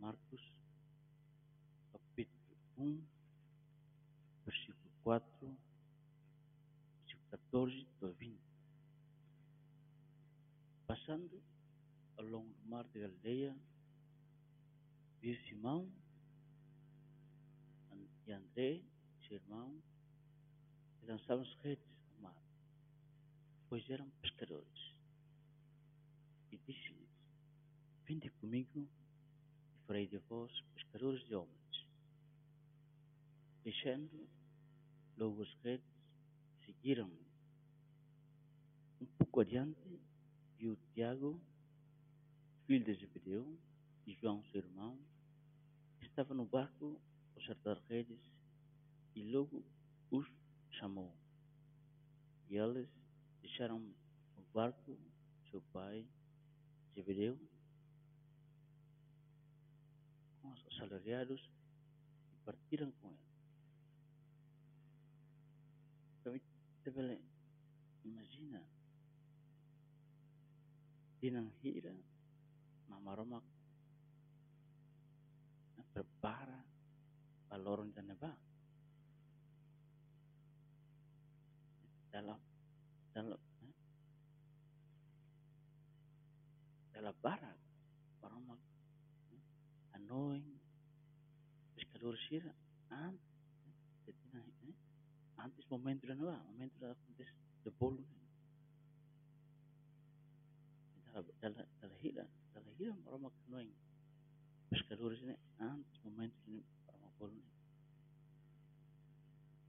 Marcos, capítulo 1, versículo 4, versículo 14 a 20. Passando ao longo do mar de Galileia, viu Simão e André, seu irmão, e lançavam-se redes ao mar, pois eram pescadores. E disse-lhes: Vinde comigo farei de vós pescadores de homens. Deixando as redes, seguiram-me. Um pouco adiante, viu Tiago, filho de Zebedeu, e João, seu irmão, estava no barco a acertar redes, e logo os chamou. E eles deixaram o barco, seu pai, Zebedeu, com os assalariados, e partiram com ele. Também, imagina, dinanghira, mamaroma, prepara balorong dan neba. Dalam dalam eh, dalam barat orang eh, annoying surgir antes de ¿eh? antes momento de nuevo, momento de antes de bol. Dalahilan, dalahilan para maknuin. Pescador sini ¿eh? antes momento ini para makbul.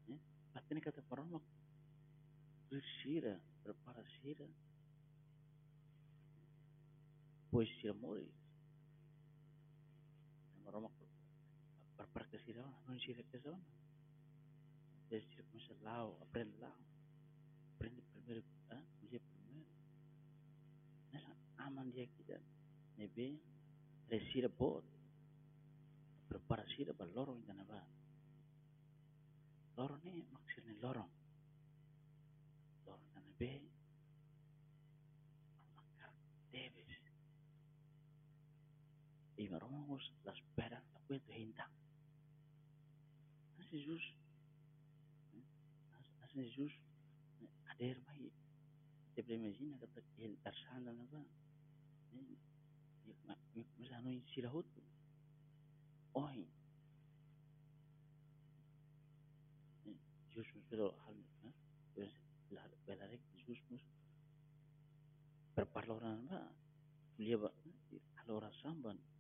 Ya, pasti ini kata para mak bersira, berparasira. Poesia mori, कोणाशी रखते जाओ ना जैसे मुझे लाओ aprende lao aprende primero ¿eh? मुझे primero nella amandia kita nebe resira bot preparasira ba lorong dana ba lorong ni maksudnya lorong lorong dana be maka debes. Y maromos la esperan la cuenta hintang hinta. Así Jesus, así Jesus, ader mai, te imagina kata el tarsana na ba? Mas ano yung sirahot? Oy, Jesus pero hal, pues la velarek Jesus mus prepara orang ba? Dia ba? Kalau orang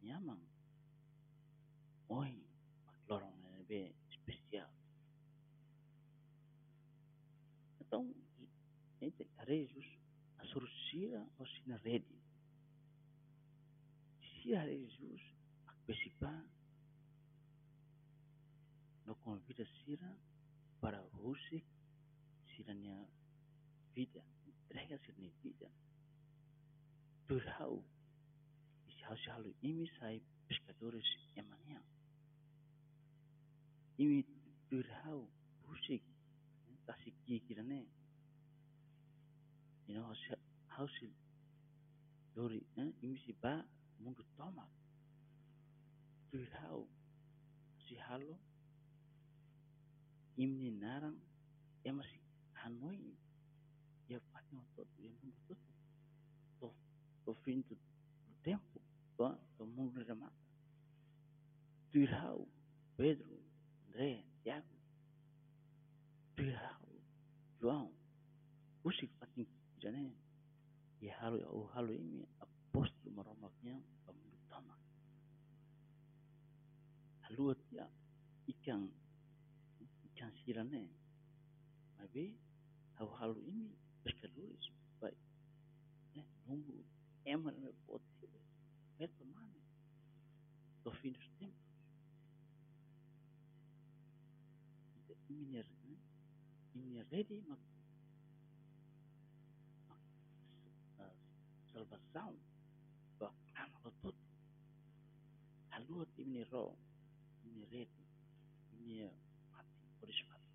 nyamang. Oy, desejos a surgir aussi na rede. Se a Jesus a participar, não convida Sira para você, Sira minha vida, entrega a minha vida. Durau, e se achá-lo imi sai pescadores amanhã. Imi durau, você, tá se que, né? You know, how si dori, eh, imi si ba mundu tomat. Turhau, si halo, imi narang, ya hanoi, ya patnya untuk ya mundu tu, to to fim do tempo, to to mundo da mata. Turhau, Pedro, André, Tiago, Turhau, João, usik halu ya halu ini apostol maromaknya pamundu tama. Halu ya ikan ikan sirane, mabe halu halu ini pescadores, baik, eh nunggu eman me meto mane, do fim dos tempos. Minha, minha rede, mak salvação ba ama tot haluat ini ro ini red ini mati polis mati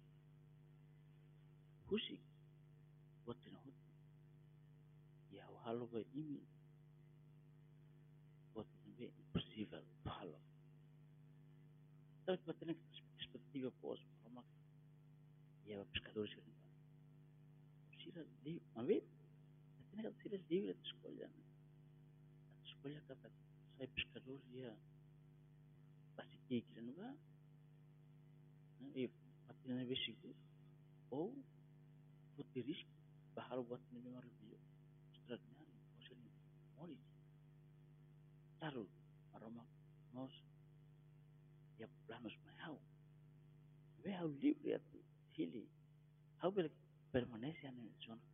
husik buat hut ya halu ba ini buat nabi impossible halo Então, para ter perspectiva pós Roma, e a pescadores não Sira livre, uma vez, Ναι, ότι είναι λίγο τα σχόλια. Ναι. Τα σχόλια κατά τα επισκαλούρια βασική κρίνουγα, ή από την ανεβίση ου, που τη ρίσκει, πάρω από την ενημερία ρεβιού, στρατιάνη, πώς είναι, μόλις. Τάρου, αρώμα, νός, για πλάνος με αου. Βέ αου λίγο για τη χείλη, αου πέρα, permanece en el zona.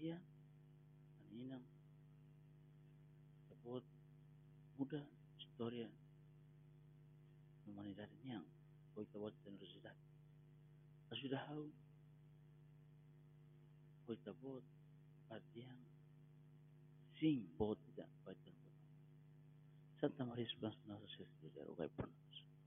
Alia, anina, buat muda historia. Humanidade yang foi tawat generosidade. Sudah. Tahu. Foi tawat partiang sim pode tidak baca Santa Maria Sebelas Nasa Sesudara Ugai Pernah